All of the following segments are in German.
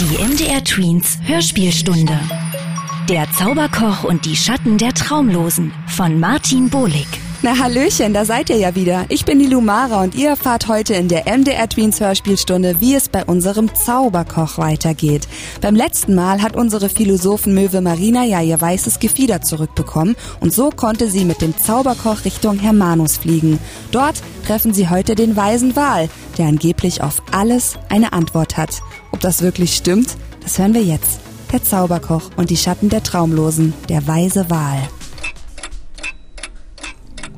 Die MDR Tweens Hörspielstunde. Der Zauberkoch und die Schatten der Traumlosen von Martin Bohlig. Na Hallöchen, da seid ihr ja wieder. Ich bin die Lumara und ihr erfahrt heute in der MDR Tweens Hörspielstunde, wie es bei unserem Zauberkoch weitergeht. Beim letzten Mal hat unsere Philosophenmöwe Marina ja ihr weißes Gefieder zurückbekommen und so konnte sie mit dem Zauberkoch Richtung Hermanus fliegen. Dort treffen sie heute den weisen Wal, der angeblich auf alles eine Antwort hat. Ob das wirklich stimmt, das hören wir jetzt. Der Zauberkoch und die Schatten der Traumlosen, der weise Wal.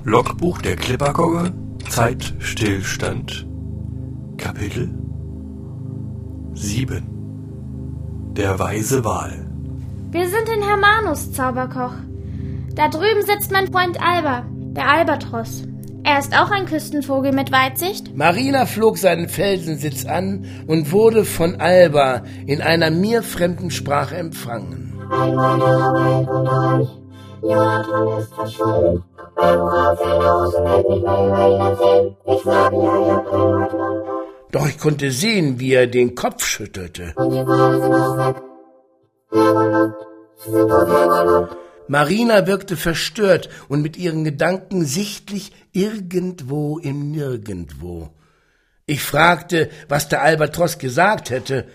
Logbuch der Klippergogge, Zeitstillstand. Kapitel 7 Der weise Wal. Wir sind in Hermanus, Zauberkoch. Da drüben sitzt mein Freund Alba, der Albatros. Er ist auch ein Küstenvogel mit Weitsicht. Marina flog seinen Felsensitz an und wurde von Alba in einer mir fremden Sprache empfangen. Ein meine Arbeit und euch. Jonathan ist verschwunden. Doch ich konnte sehen, wie er den Kopf schüttelte. Marina wirkte verstört und mit ihren Gedanken sichtlich irgendwo im Nirgendwo. Ich fragte, was der Albatros gesagt hätte,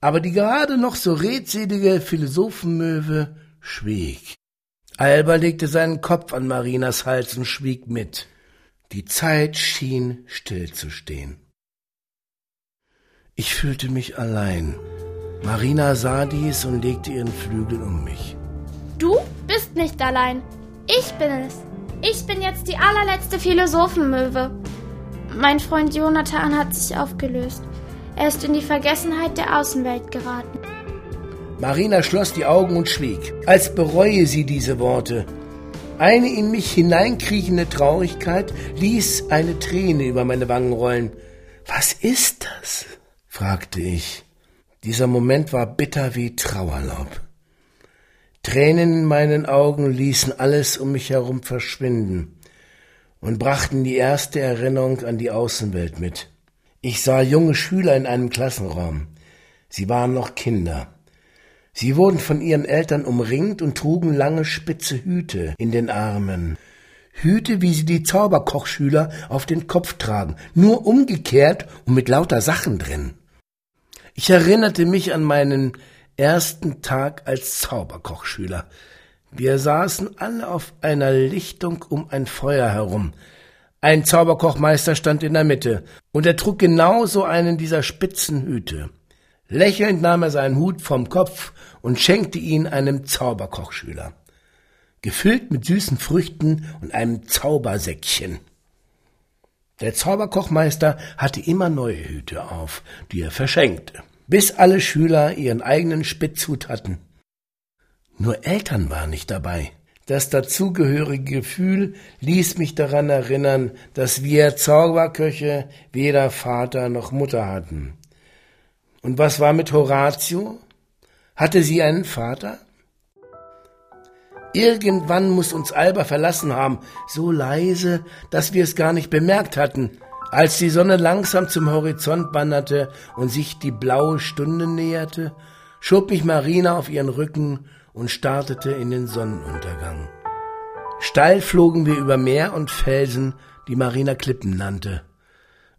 aber die gerade noch so redselige Philosophenmöwe schwieg. Alba legte seinen Kopf an Marinas Hals und schwieg mit. Die Zeit schien stillzustehen. Ich fühlte mich allein. Marina sah dies und legte ihren Flügel um mich. Du bist nicht allein. Ich bin es. Ich bin jetzt die allerletzte Philosophenmöwe. Mein Freund Jonathan hat sich aufgelöst. Er ist in die Vergessenheit der Außenwelt geraten. Marina schloss die Augen und schwieg, als bereue sie diese Worte. Eine in mich hineinkriechende Traurigkeit ließ eine Träne über meine Wangen rollen. Was ist das? fragte ich. Dieser Moment war bitter wie Trauerlaub. Tränen in meinen Augen ließen alles um mich herum verschwinden und brachten die erste Erinnerung an die Außenwelt mit. Ich sah junge Schüler in einem Klassenraum. Sie waren noch Kinder. Sie wurden von ihren Eltern umringt und trugen lange spitze Hüte in den Armen. Hüte, wie sie die Zauberkochschüler auf den Kopf tragen, nur umgekehrt und mit lauter Sachen drin. Ich erinnerte mich an meinen ersten Tag als Zauberkochschüler. Wir saßen alle auf einer Lichtung um ein Feuer herum. Ein Zauberkochmeister stand in der Mitte, und er trug genauso einen dieser spitzen Hüte. Lächelnd nahm er seinen Hut vom Kopf und schenkte ihn einem Zauberkochschüler, gefüllt mit süßen Früchten und einem Zaubersäckchen. Der Zauberkochmeister hatte immer neue Hüte auf, die er verschenkte, bis alle Schüler ihren eigenen Spitzhut hatten. Nur Eltern waren nicht dabei. Das dazugehörige Gefühl ließ mich daran erinnern, dass wir Zauberköche weder Vater noch Mutter hatten. Und was war mit Horatio? Hatte sie einen Vater? Irgendwann muss uns Alba verlassen haben, so leise, dass wir es gar nicht bemerkt hatten. Als die Sonne langsam zum Horizont wanderte und sich die blaue Stunde näherte, schob mich Marina auf ihren Rücken und startete in den Sonnenuntergang. Steil flogen wir über Meer und Felsen, die Marina Klippen nannte.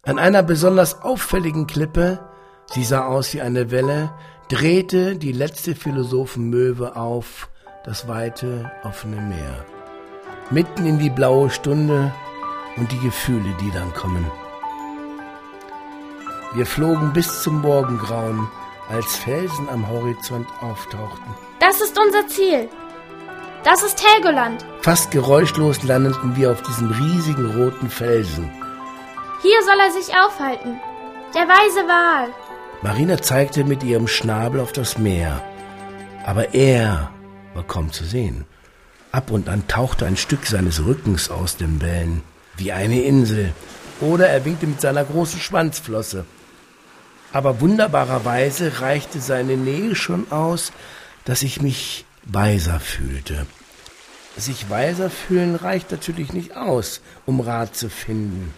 An einer besonders auffälligen Klippe, sie sah aus wie eine Welle, drehte die letzte Philosophenmöwe auf das weite, offene Meer. Mitten in die blaue Stunde und die Gefühle, die dann kommen. Wir flogen bis zum Morgengrauen, als Felsen am Horizont auftauchten. Das ist unser Ziel. Das ist Helgoland. Fast geräuschlos landeten wir auf diesem riesigen roten Felsen. Hier soll er sich aufhalten. Der weise Wal. Marina zeigte mit ihrem Schnabel auf das Meer. Aber er war kaum zu sehen. Ab und an tauchte ein Stück seines Rückens aus den Wellen, wie eine Insel, oder er winkte mit seiner großen Schwanzflosse. Aber wunderbarerweise reichte seine Nähe schon aus, dass ich mich weiser fühlte. Sich weiser fühlen reicht natürlich nicht aus, um Rat zu finden.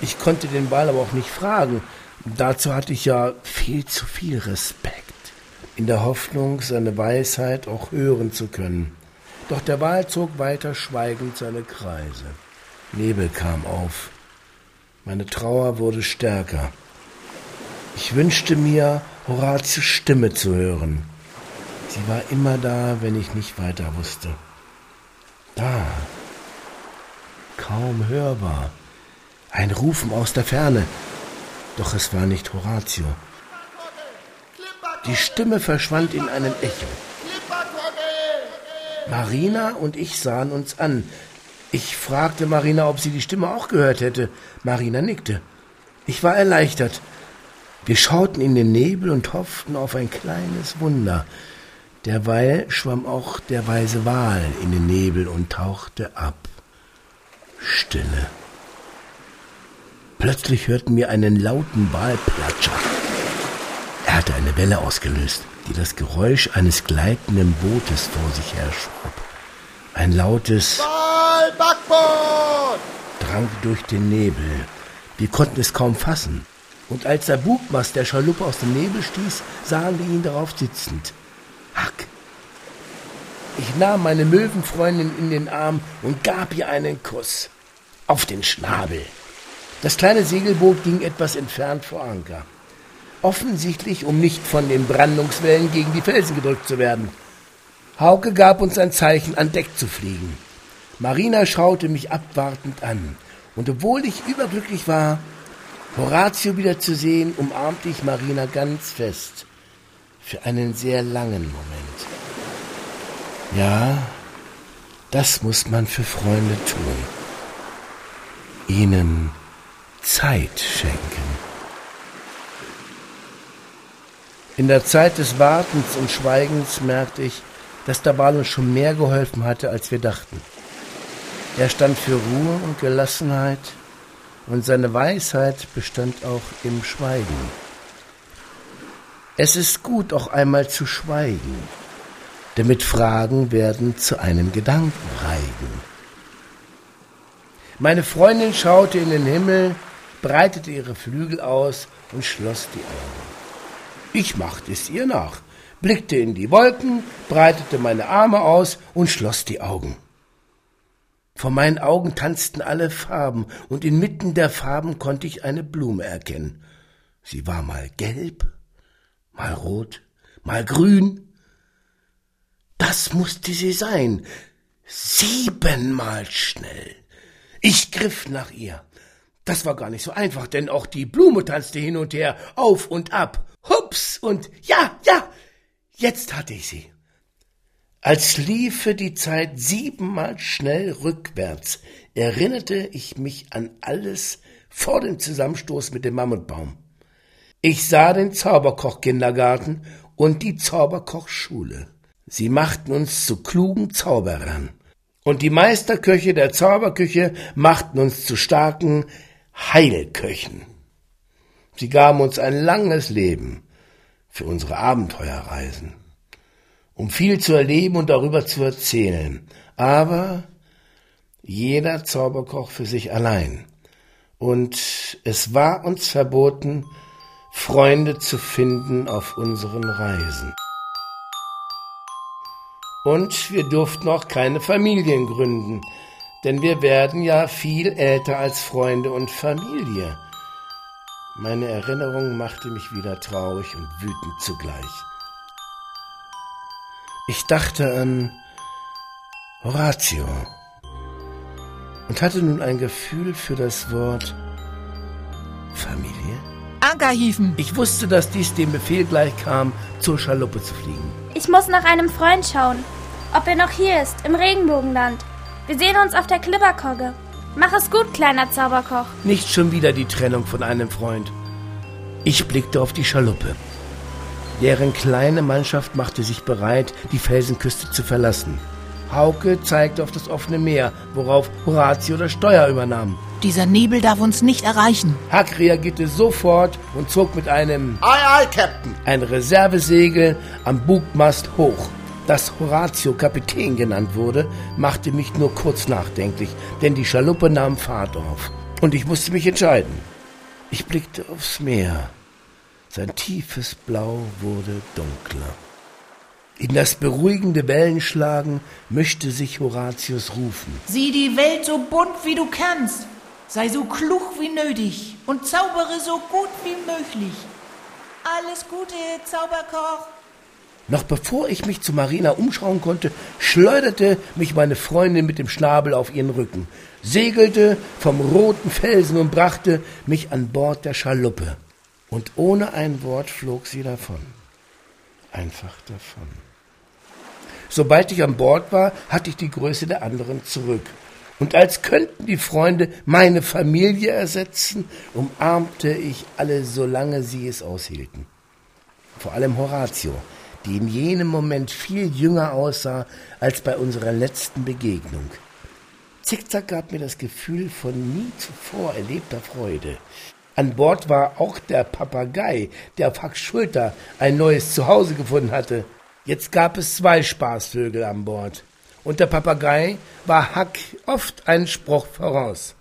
Ich konnte den Ball aber auch nicht fragen. Dazu hatte ich ja viel zu viel Respekt, in der Hoffnung, seine Weisheit auch hören zu können. Doch der Wal zog weiter schweigend seine Kreise. Nebel kam auf. Meine Trauer wurde stärker. Ich wünschte mir, Horatius Stimme zu hören. Sie war immer da, wenn ich nicht weiter wusste. Da, kaum hörbar, ein Rufen aus der Ferne, doch es war nicht Horatio. Die Stimme verschwand in einem Echo. Marina und ich sahen uns an. Ich fragte Marina, ob sie die Stimme auch gehört hätte. Marina nickte. Ich war erleichtert. Wir schauten in den Nebel und hofften auf ein kleines Wunder. Derweil schwamm auch der weise Wal in den Nebel und tauchte ab. Stille. Plötzlich hörten wir einen lauten Walplatscher. Er hatte eine Welle ausgelöst, die das Geräusch eines gleitenden Bootes vor sich herschob. Ein lautes Wal, Backboot! drang durch den Nebel. Wir konnten es kaum fassen. Und als der Bugmast der Schaluppe aus dem Nebel stieß, sahen wir ihn darauf sitzend. Hack! Ich nahm meine Möwenfreundin in den Arm und gab ihr einen Kuss. Auf den Schnabel. Das kleine Segelboot ging etwas entfernt vor Anker. Offensichtlich, um nicht von den Brandungswellen gegen die Felsen gedrückt zu werden. Hauke gab uns ein Zeichen, an Deck zu fliegen. Marina schaute mich abwartend an. Und obwohl ich überglücklich war, Horatio wiederzusehen, umarmte ich Marina ganz fest. Für einen sehr langen Moment. Ja, das muss man für Freunde tun. Ihnen Zeit schenken. In der Zeit des Wartens und Schweigens merkte ich, dass der Ball uns schon mehr geholfen hatte, als wir dachten. Er stand für Ruhe und Gelassenheit, und seine Weisheit bestand auch im Schweigen. Es ist gut, auch einmal zu schweigen, damit Fragen werden zu einem Gedankenreigen. Meine Freundin schaute in den Himmel, breitete ihre Flügel aus und schloss die Augen. Ich machte es ihr nach, blickte in die Wolken, breitete meine Arme aus und schloss die Augen. Vor meinen Augen tanzten alle Farben, und inmitten der Farben konnte ich eine Blume erkennen. Sie war mal gelb, mal rot, mal grün. Das musste sie sein. Siebenmal schnell. Ich griff nach ihr. Das war gar nicht so einfach, denn auch die Blume tanzte hin und her, auf und ab. Hups und ja, ja, jetzt hatte ich sie. Als liefe die Zeit siebenmal schnell rückwärts, erinnerte ich mich an alles vor dem Zusammenstoß mit dem Mammutbaum. Ich sah den Zauberkoch-Kindergarten und die Zauberkochschule. Sie machten uns zu klugen Zauberern. Und die Meisterköche der Zauberküche machten uns zu starken Heilköchen. Sie gaben uns ein langes Leben für unsere Abenteuerreisen um viel zu erleben und darüber zu erzählen. Aber jeder Zauberkoch für sich allein. Und es war uns verboten, Freunde zu finden auf unseren Reisen. Und wir durften auch keine Familien gründen, denn wir werden ja viel älter als Freunde und Familie. Meine Erinnerung machte mich wieder traurig und wütend zugleich. Ich dachte an Horatio und hatte nun ein Gefühl für das Wort Familie. Ankerhiefen. Ich wusste, dass dies dem Befehl gleich kam, zur Schaluppe zu fliegen. Ich muss nach einem Freund schauen. Ob er noch hier ist, im Regenbogenland. Wir sehen uns auf der Klipperkogge. Mach es gut, kleiner Zauberkoch. Nicht schon wieder die Trennung von einem Freund. Ich blickte auf die Schaluppe. Deren kleine Mannschaft machte sich bereit, die Felsenküste zu verlassen. Hauke zeigte auf das offene Meer, worauf Horatio das Steuer übernahm. Dieser Nebel darf uns nicht erreichen. Huck reagierte sofort und zog mit einem Aye, aye, Captain. ein Reservesegel am Bugmast hoch. Dass Horatio Kapitän genannt wurde, machte mich nur kurz nachdenklich, denn die Schaluppe nahm Fahrt auf. Und ich musste mich entscheiden. Ich blickte aufs Meer. Sein tiefes Blau wurde dunkler. In das beruhigende Wellenschlagen mischte sich Horatius rufen. Sieh die Welt so bunt wie du kannst. Sei so klug wie nötig und zaubere so gut wie möglich. Alles Gute, Zauberkoch. Noch bevor ich mich zu Marina umschauen konnte, schleuderte mich meine Freundin mit dem Schnabel auf ihren Rücken, segelte vom roten Felsen und brachte mich an Bord der Schaluppe. Und ohne ein Wort flog sie davon. Einfach davon. Sobald ich an Bord war, hatte ich die Größe der anderen zurück. Und als könnten die Freunde meine Familie ersetzen, umarmte ich alle, solange sie es aushielten. Vor allem Horatio, die in jenem Moment viel jünger aussah als bei unserer letzten Begegnung. Zickzack gab mir das Gefühl von nie zuvor erlebter Freude. An Bord war auch der Papagei, der auf Hacks Schulter ein neues Zuhause gefunden hatte. Jetzt gab es zwei Spaßvögel an Bord. Und der Papagei war Hack oft einen Spruch voraus.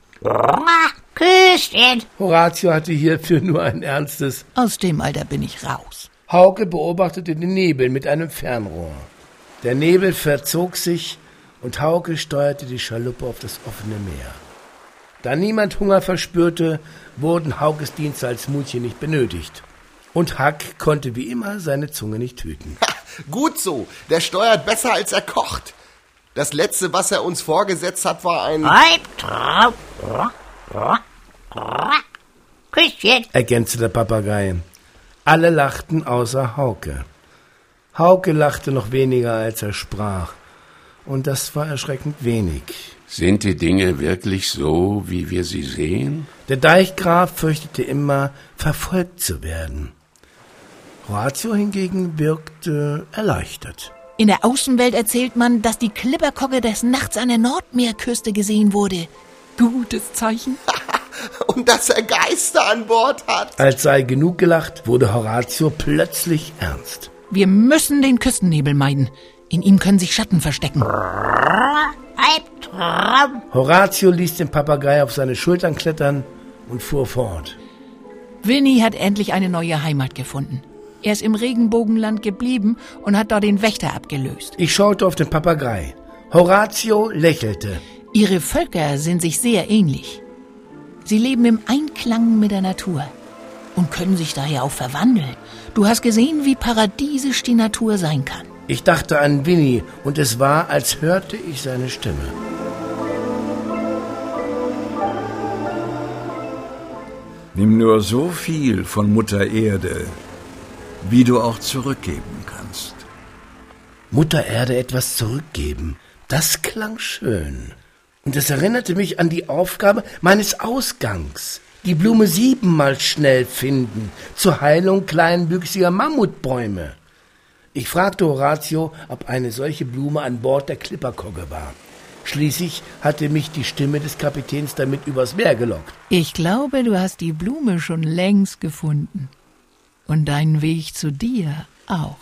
Küsschen. Horatio hatte hierfür nur ein ernstes. Aus dem Alter bin ich raus. Hauke beobachtete den Nebel mit einem Fernrohr. Der Nebel verzog sich und Hauke steuerte die Schaluppe auf das offene Meer. Da niemand Hunger verspürte, wurden Haukes Dienste als Mutchen nicht benötigt. Und Hack konnte wie immer seine Zunge nicht hüten. Gut so, der steuert besser als er kocht. Das letzte, was er uns vorgesetzt hat, war ein... Küsschen. ergänzte der Papagei. Alle lachten außer Hauke. Hauke lachte noch weniger, als er sprach. Und das war erschreckend wenig. Sind die Dinge wirklich so, wie wir sie sehen? Der Deichgraf fürchtete immer, verfolgt zu werden. Horatio hingegen wirkte erleichtert. In der Außenwelt erzählt man, dass die Klipperkogge des Nachts an der Nordmeerküste gesehen wurde. Gutes Zeichen. Und dass er Geister an Bord hat. Als sei genug gelacht, wurde Horatio plötzlich ernst. Wir müssen den Küstennebel meiden. In ihm können sich Schatten verstecken. Albtraum. Horatio ließ den Papagei auf seine Schultern klettern und fuhr fort. Winnie hat endlich eine neue Heimat gefunden. Er ist im Regenbogenland geblieben und hat dort den Wächter abgelöst. Ich schaute auf den Papagei. Horatio lächelte. Ihre Völker sind sich sehr ähnlich. Sie leben im Einklang mit der Natur und können sich daher auch verwandeln. Du hast gesehen, wie paradiesisch die Natur sein kann. Ich dachte an Winnie und es war, als hörte ich seine Stimme. Nimm nur so viel von Mutter Erde, wie du auch zurückgeben kannst. Mutter Erde etwas zurückgeben. Das klang schön. Und es erinnerte mich an die Aufgabe meines Ausgangs. Die Blume siebenmal schnell finden, zur Heilung kleinwüchsiger Mammutbäume. Ich fragte Horatio, ob eine solche Blume an Bord der Klipperkogge war. Schließlich hatte mich die Stimme des Kapitäns damit übers Meer gelockt. Ich glaube, du hast die Blume schon längst gefunden. Und deinen Weg zu dir auch.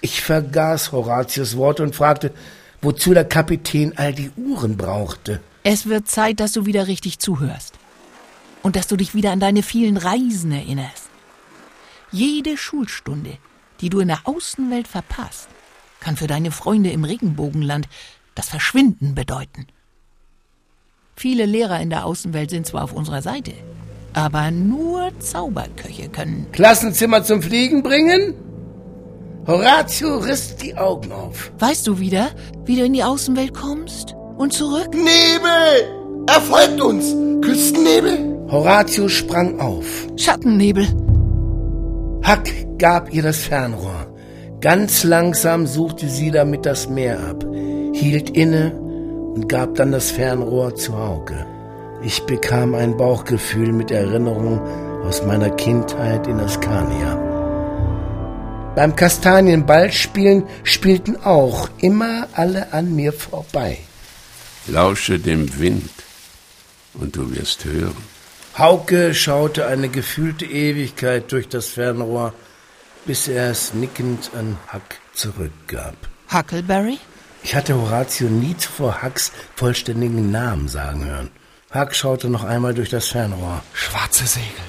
Ich vergaß Horatius Worte und fragte, wozu der Kapitän all die Uhren brauchte. Es wird Zeit, dass du wieder richtig zuhörst. Und dass du dich wieder an deine vielen Reisen erinnerst. Jede Schulstunde, die du in der Außenwelt verpasst, kann für deine Freunde im Regenbogenland das Verschwinden bedeuten. Viele Lehrer in der Außenwelt sind zwar auf unserer Seite, aber nur Zauberköche können. Klassenzimmer zum Fliegen bringen? Horatio riss die Augen auf. Weißt du wieder, wie du in die Außenwelt kommst und zurück? Nebel! Er folgt uns! Küstennebel? Horatio sprang auf. Schattennebel. Hack gab ihr das Fernrohr. Ganz langsam suchte sie damit das Meer ab, hielt inne und gab dann das Fernrohr zu Hauke. Ich bekam ein Bauchgefühl mit Erinnerung aus meiner Kindheit in Askania. Beim Kastanienballspielen spielten auch immer alle an mir vorbei. Lausche dem Wind und du wirst hören. Hauke schaute eine gefühlte Ewigkeit durch das Fernrohr, bis er es nickend an Hack zurückgab. Huckleberry? Ich hatte Horatio nie zuvor Hacks vollständigen Namen sagen hören. Huck schaute noch einmal durch das Fernrohr. Schwarze Segel.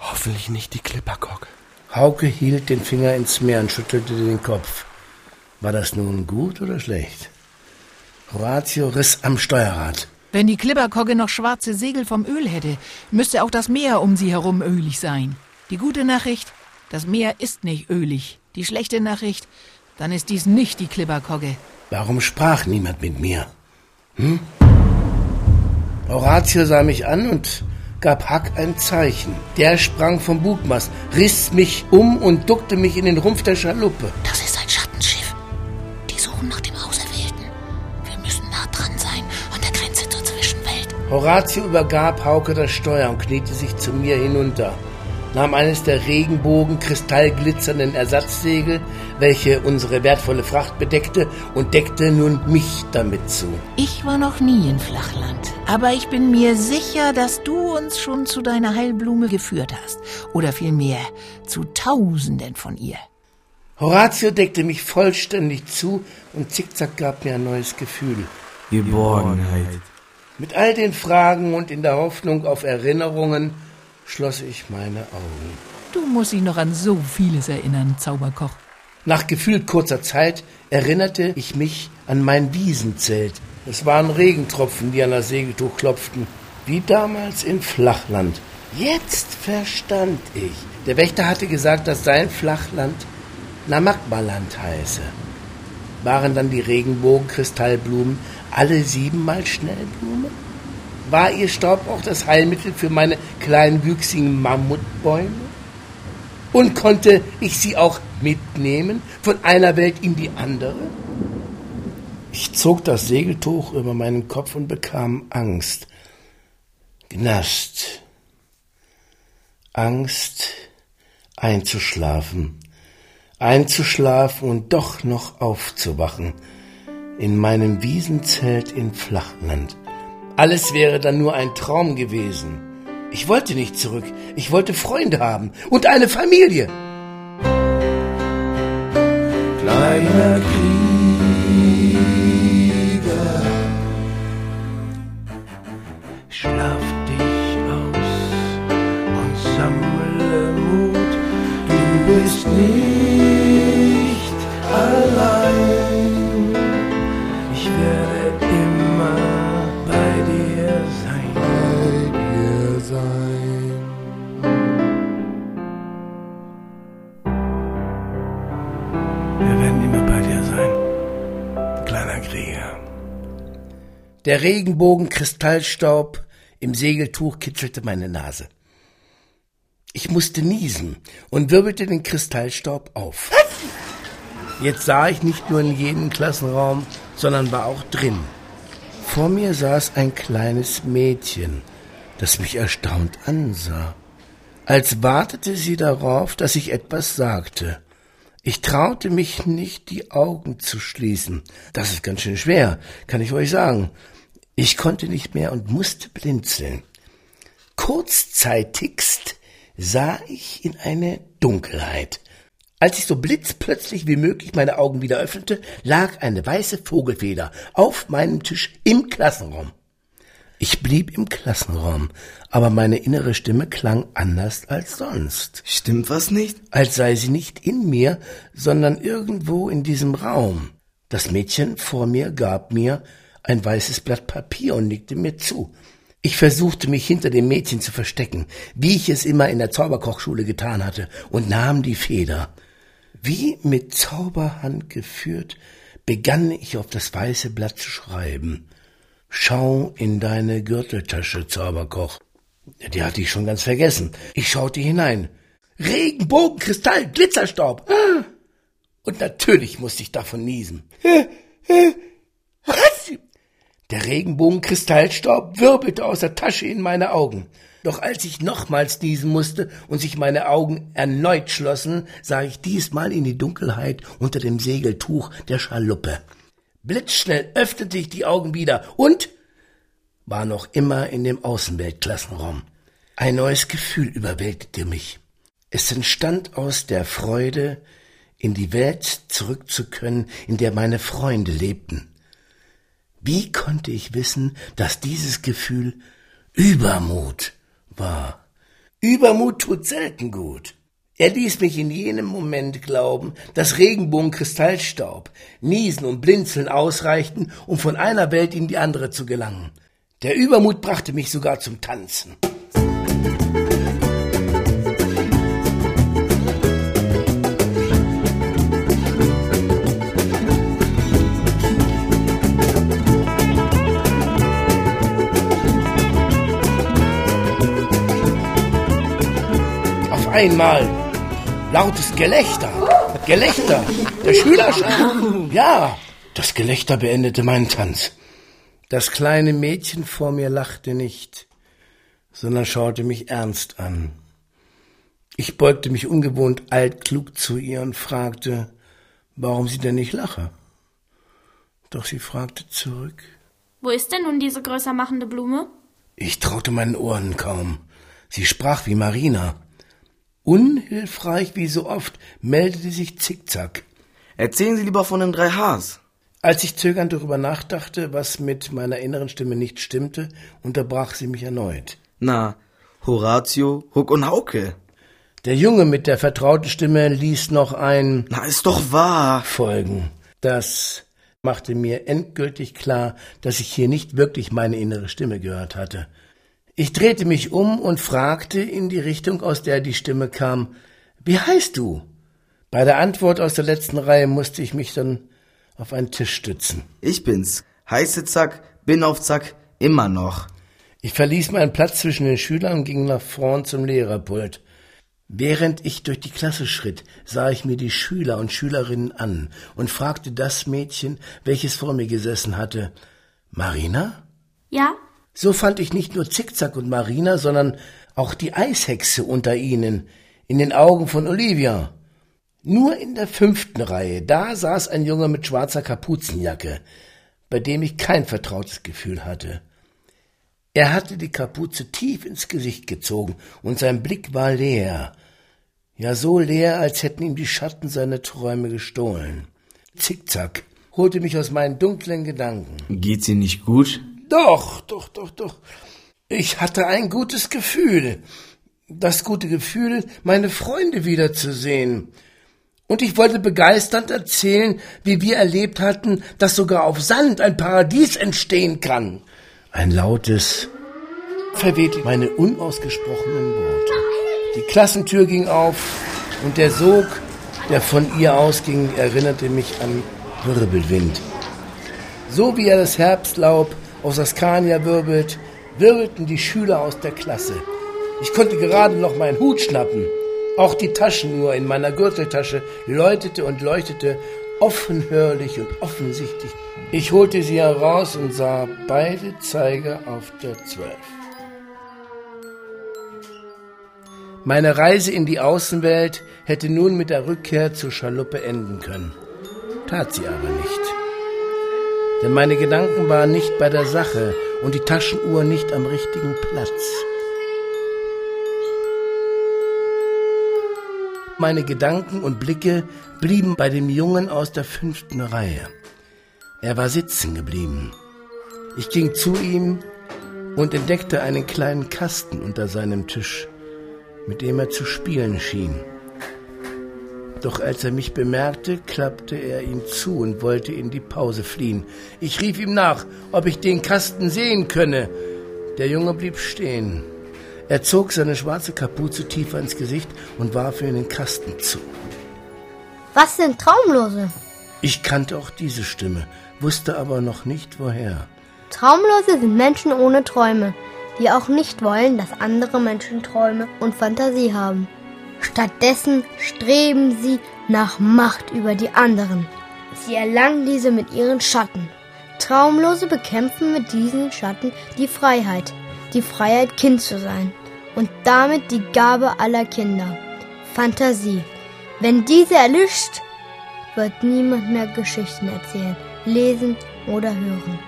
Hoffentlich nicht die Klipperkogge. Hauke hielt den Finger ins Meer und schüttelte den Kopf. War das nun gut oder schlecht? Horatio riss am Steuerrad. Wenn die Klipperkogge noch schwarze Segel vom Öl hätte, müsste auch das Meer um sie herum ölig sein. Die gute Nachricht, das Meer ist nicht ölig. Die schlechte Nachricht, dann ist dies nicht die Klipperkogge. Warum sprach niemand mit mir? Hm? Horatio sah mich an und gab Huck ein Zeichen. Der sprang vom Bugmast, riss mich um und duckte mich in den Rumpf der Schaluppe. Das ist ein Schattenschiff. Die suchen nach dem Auserwählten. Wir müssen nah dran sein, an der Grenze zur Zwischenwelt. Horatio übergab Hauke das Steuer und kniete sich zu mir hinunter, nahm eines der Regenbogen kristallglitzernden Ersatzsegel, welche unsere wertvolle Fracht bedeckte, und deckte nun mich damit zu. Ich war noch nie in Flachland, aber ich bin mir sicher, dass du uns schon zu deiner Heilblume geführt hast. Oder vielmehr zu Tausenden von ihr. Horatio deckte mich vollständig zu und Zickzack gab mir ein neues Gefühl. Geborgenheit. Mit all den Fragen und in der Hoffnung auf Erinnerungen schloss ich meine Augen. Du musst dich noch an so vieles erinnern, Zauberkoch. Nach gefühlt kurzer Zeit erinnerte ich mich an mein Wiesenzelt. Es waren Regentropfen, die an das Segeltuch klopften, wie damals in Flachland. Jetzt verstand ich. Der Wächter hatte gesagt, dass sein Flachland Namakbaland heiße. Waren dann die Regenbogenkristallblumen alle siebenmal Schnellblumen? War ihr Staub auch das Heilmittel für meine kleinwüchsigen Mammutbäume? Und konnte ich sie auch mitnehmen von einer Welt in die andere? Ich zog das Segeltuch über meinen Kopf und bekam Angst. Gnast. Angst, einzuschlafen. Einzuschlafen und doch noch aufzuwachen. In meinem Wiesenzelt in Flachland. Alles wäre dann nur ein Traum gewesen. Ich wollte nicht zurück. Ich wollte Freunde haben und eine Familie. Kleiner Krieger, Der Regenbogen-Kristallstaub im Segeltuch kitzelte meine Nase. Ich musste niesen und wirbelte den Kristallstaub auf. Jetzt sah ich nicht nur in jedem Klassenraum, sondern war auch drin. Vor mir saß ein kleines Mädchen, das mich erstaunt ansah, als wartete sie darauf, dass ich etwas sagte. Ich traute mich nicht, die Augen zu schließen. Das ist ganz schön schwer, kann ich euch sagen. Ich konnte nicht mehr und musste blinzeln. Kurzzeitigst sah ich in eine Dunkelheit. Als ich so blitzplötzlich wie möglich meine Augen wieder öffnete, lag eine weiße Vogelfeder auf meinem Tisch im Klassenraum. Ich blieb im Klassenraum, aber meine innere Stimme klang anders als sonst. Stimmt was nicht? Als sei sie nicht in mir, sondern irgendwo in diesem Raum. Das Mädchen vor mir gab mir ein weißes Blatt Papier und nickte mir zu. Ich versuchte mich hinter dem Mädchen zu verstecken, wie ich es immer in der Zauberkochschule getan hatte, und nahm die Feder. Wie mit Zauberhand geführt, begann ich auf das weiße Blatt zu schreiben. Schau in deine Gürteltasche, Zauberkoch. Die hatte ich schon ganz vergessen. Ich schaute hinein. Regenbogen, Kristall, Glitzerstaub. Ah! Und natürlich musste ich davon niesen. Der Regenbogenkristallstaub wirbelte aus der Tasche in meine Augen. Doch als ich nochmals niesen musste und sich meine Augen erneut schlossen, sah ich diesmal in die Dunkelheit unter dem Segeltuch der Schaluppe. Blitzschnell öffnete ich die Augen wieder und war noch immer in dem Außenweltklassenraum. Ein neues Gefühl überwältigte mich. Es entstand aus der Freude, in die Welt zurück zu können, in der meine Freunde lebten. Wie konnte ich wissen, dass dieses Gefühl Übermut war? Übermut tut selten gut. Er ließ mich in jenem Moment glauben, dass Regenbogenkristallstaub, Niesen und Blinzeln ausreichten, um von einer Welt in die andere zu gelangen. Der Übermut brachte mich sogar zum Tanzen. Einmal lautes Gelächter. Gelächter. Der Schülerschar. Ja, das Gelächter beendete meinen Tanz. Das kleine Mädchen vor mir lachte nicht, sondern schaute mich ernst an. Ich beugte mich ungewohnt altklug zu ihr und fragte, warum sie denn nicht lache. Doch sie fragte zurück. Wo ist denn nun diese größer machende Blume? Ich traute meinen Ohren kaum. Sie sprach wie Marina. Unhilfreich wie so oft meldete sich Zickzack. Erzählen Sie lieber von den drei Hs. Als ich zögernd darüber nachdachte, was mit meiner inneren Stimme nicht stimmte, unterbrach sie mich erneut. Na, Horatio, Huck und Hauke. Der Junge mit der vertrauten Stimme ließ noch ein Na, ist doch wahr. folgen. Das machte mir endgültig klar, dass ich hier nicht wirklich meine innere Stimme gehört hatte. Ich drehte mich um und fragte in die Richtung, aus der die Stimme kam, wie heißt du? Bei der Antwort aus der letzten Reihe musste ich mich dann auf einen Tisch stützen. Ich bin's. Heiße Zack, bin auf Zack, immer noch. Ich verließ meinen Platz zwischen den Schülern und ging nach vorn zum Lehrerpult. Während ich durch die Klasse schritt, sah ich mir die Schüler und Schülerinnen an und fragte das Mädchen, welches vor mir gesessen hatte, Marina? Ja? So fand ich nicht nur Zickzack und Marina, sondern auch die Eishexe unter ihnen, in den Augen von Olivia. Nur in der fünften Reihe, da saß ein Junge mit schwarzer Kapuzenjacke, bei dem ich kein vertrautes Gefühl hatte. Er hatte die Kapuze tief ins Gesicht gezogen, und sein Blick war leer, ja so leer, als hätten ihm die Schatten seine Träume gestohlen. Zickzack holte mich aus meinen dunklen Gedanken. Geht's Ihnen nicht gut? Doch, doch, doch, doch. Ich hatte ein gutes Gefühl. Das gute Gefühl, meine Freunde wiederzusehen. Und ich wollte begeisternd erzählen, wie wir erlebt hatten, dass sogar auf Sand ein Paradies entstehen kann. Ein lautes verwehte meine unausgesprochenen Worte. Die Klassentür ging auf und der Sog, der von ihr ausging, erinnerte mich an Wirbelwind. So wie er das Herbstlaub aus Askania wirbelt, wirbelten die Schüler aus der Klasse. Ich konnte gerade noch meinen Hut schnappen. Auch die Taschenuhr in meiner Gürteltasche läutete und leuchtete offenhörlich und offensichtlich. Ich holte sie heraus und sah beide Zeiger auf der Zwölf. Meine Reise in die Außenwelt hätte nun mit der Rückkehr zur Schaluppe enden können. Tat sie aber nicht. Denn meine Gedanken waren nicht bei der Sache und die Taschenuhr nicht am richtigen Platz. Meine Gedanken und Blicke blieben bei dem Jungen aus der fünften Reihe. Er war sitzen geblieben. Ich ging zu ihm und entdeckte einen kleinen Kasten unter seinem Tisch, mit dem er zu spielen schien. Doch als er mich bemerkte, klappte er ihn zu und wollte in die Pause fliehen. Ich rief ihm nach, ob ich den Kasten sehen könne. Der Junge blieb stehen. Er zog seine schwarze Kapuze tiefer ins Gesicht und warf mir den Kasten zu. Was sind Traumlose? Ich kannte auch diese Stimme, wusste aber noch nicht woher. Traumlose sind Menschen ohne Träume, die auch nicht wollen, dass andere Menschen Träume und Fantasie haben. Stattdessen streben sie nach Macht über die anderen. Sie erlangen diese mit ihren Schatten. Traumlose bekämpfen mit diesen Schatten die Freiheit, die Freiheit, Kind zu sein und damit die Gabe aller Kinder, Fantasie. Wenn diese erlischt, wird niemand mehr Geschichten erzählen, lesen oder hören.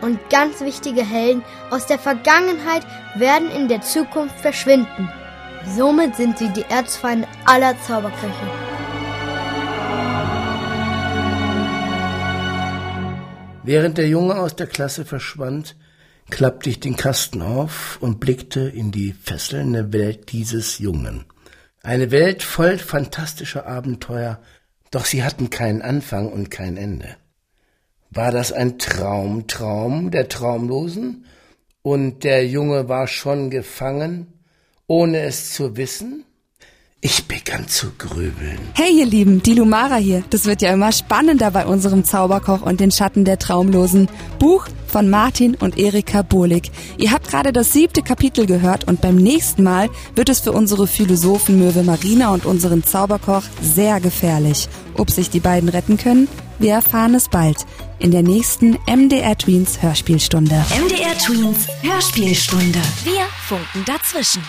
Und ganz wichtige Helden aus der Vergangenheit werden in der Zukunft verschwinden. Somit sind sie die Erzfeinde aller Zauberköche. Während der Junge aus der Klasse verschwand, klappte ich den Kasten auf und blickte in die fesselnde Welt dieses Jungen. Eine Welt voll fantastischer Abenteuer, doch sie hatten keinen Anfang und kein Ende. War das ein Traum, Traum der Traumlosen? Und der Junge war schon gefangen, ohne es zu wissen? Ich begann zu grübeln. Hey ihr Lieben, die Lumara hier. Das wird ja immer spannender bei unserem Zauberkoch und den Schatten der Traumlosen. Buch von Martin und Erika Bohlig. Ihr habt gerade das siebte Kapitel gehört und beim nächsten Mal wird es für unsere Philosophenmöwe Marina und unseren Zauberkoch sehr gefährlich. Ob sich die beiden retten können? Wir erfahren es bald in der nächsten MDR Tweens Hörspielstunde. MDR Tweens Hörspielstunde. Wir funken dazwischen.